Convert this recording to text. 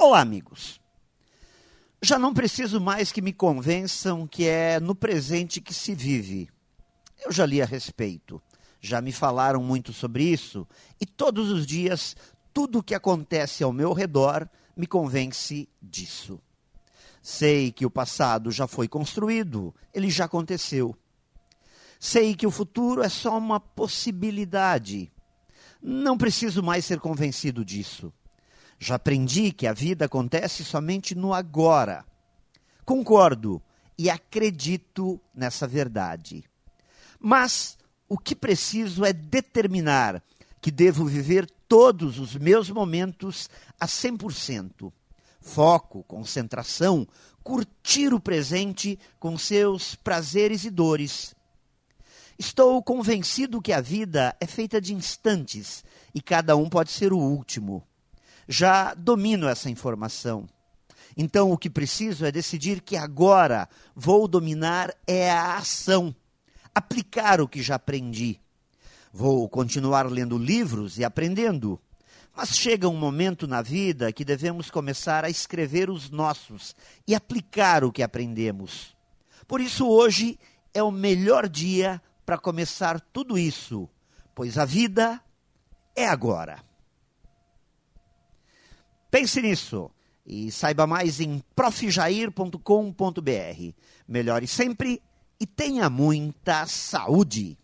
Olá, amigos. Já não preciso mais que me convençam que é no presente que se vive. Eu já li a respeito, já me falaram muito sobre isso e todos os dias tudo o que acontece ao meu redor me convence disso. Sei que o passado já foi construído, ele já aconteceu. Sei que o futuro é só uma possibilidade. Não preciso mais ser convencido disso. Já aprendi que a vida acontece somente no agora. Concordo e acredito nessa verdade. Mas o que preciso é determinar que devo viver todos os meus momentos a 100%. Foco, concentração, curtir o presente com seus prazeres e dores. Estou convencido que a vida é feita de instantes e cada um pode ser o último já domino essa informação. Então, o que preciso é decidir que agora vou dominar é a ação, aplicar o que já aprendi. Vou continuar lendo livros e aprendendo, mas chega um momento na vida que devemos começar a escrever os nossos e aplicar o que aprendemos. Por isso, hoje é o melhor dia para começar tudo isso, pois a vida é agora. Pense nisso e saiba mais em profjair.com.br. Melhore sempre e tenha muita saúde.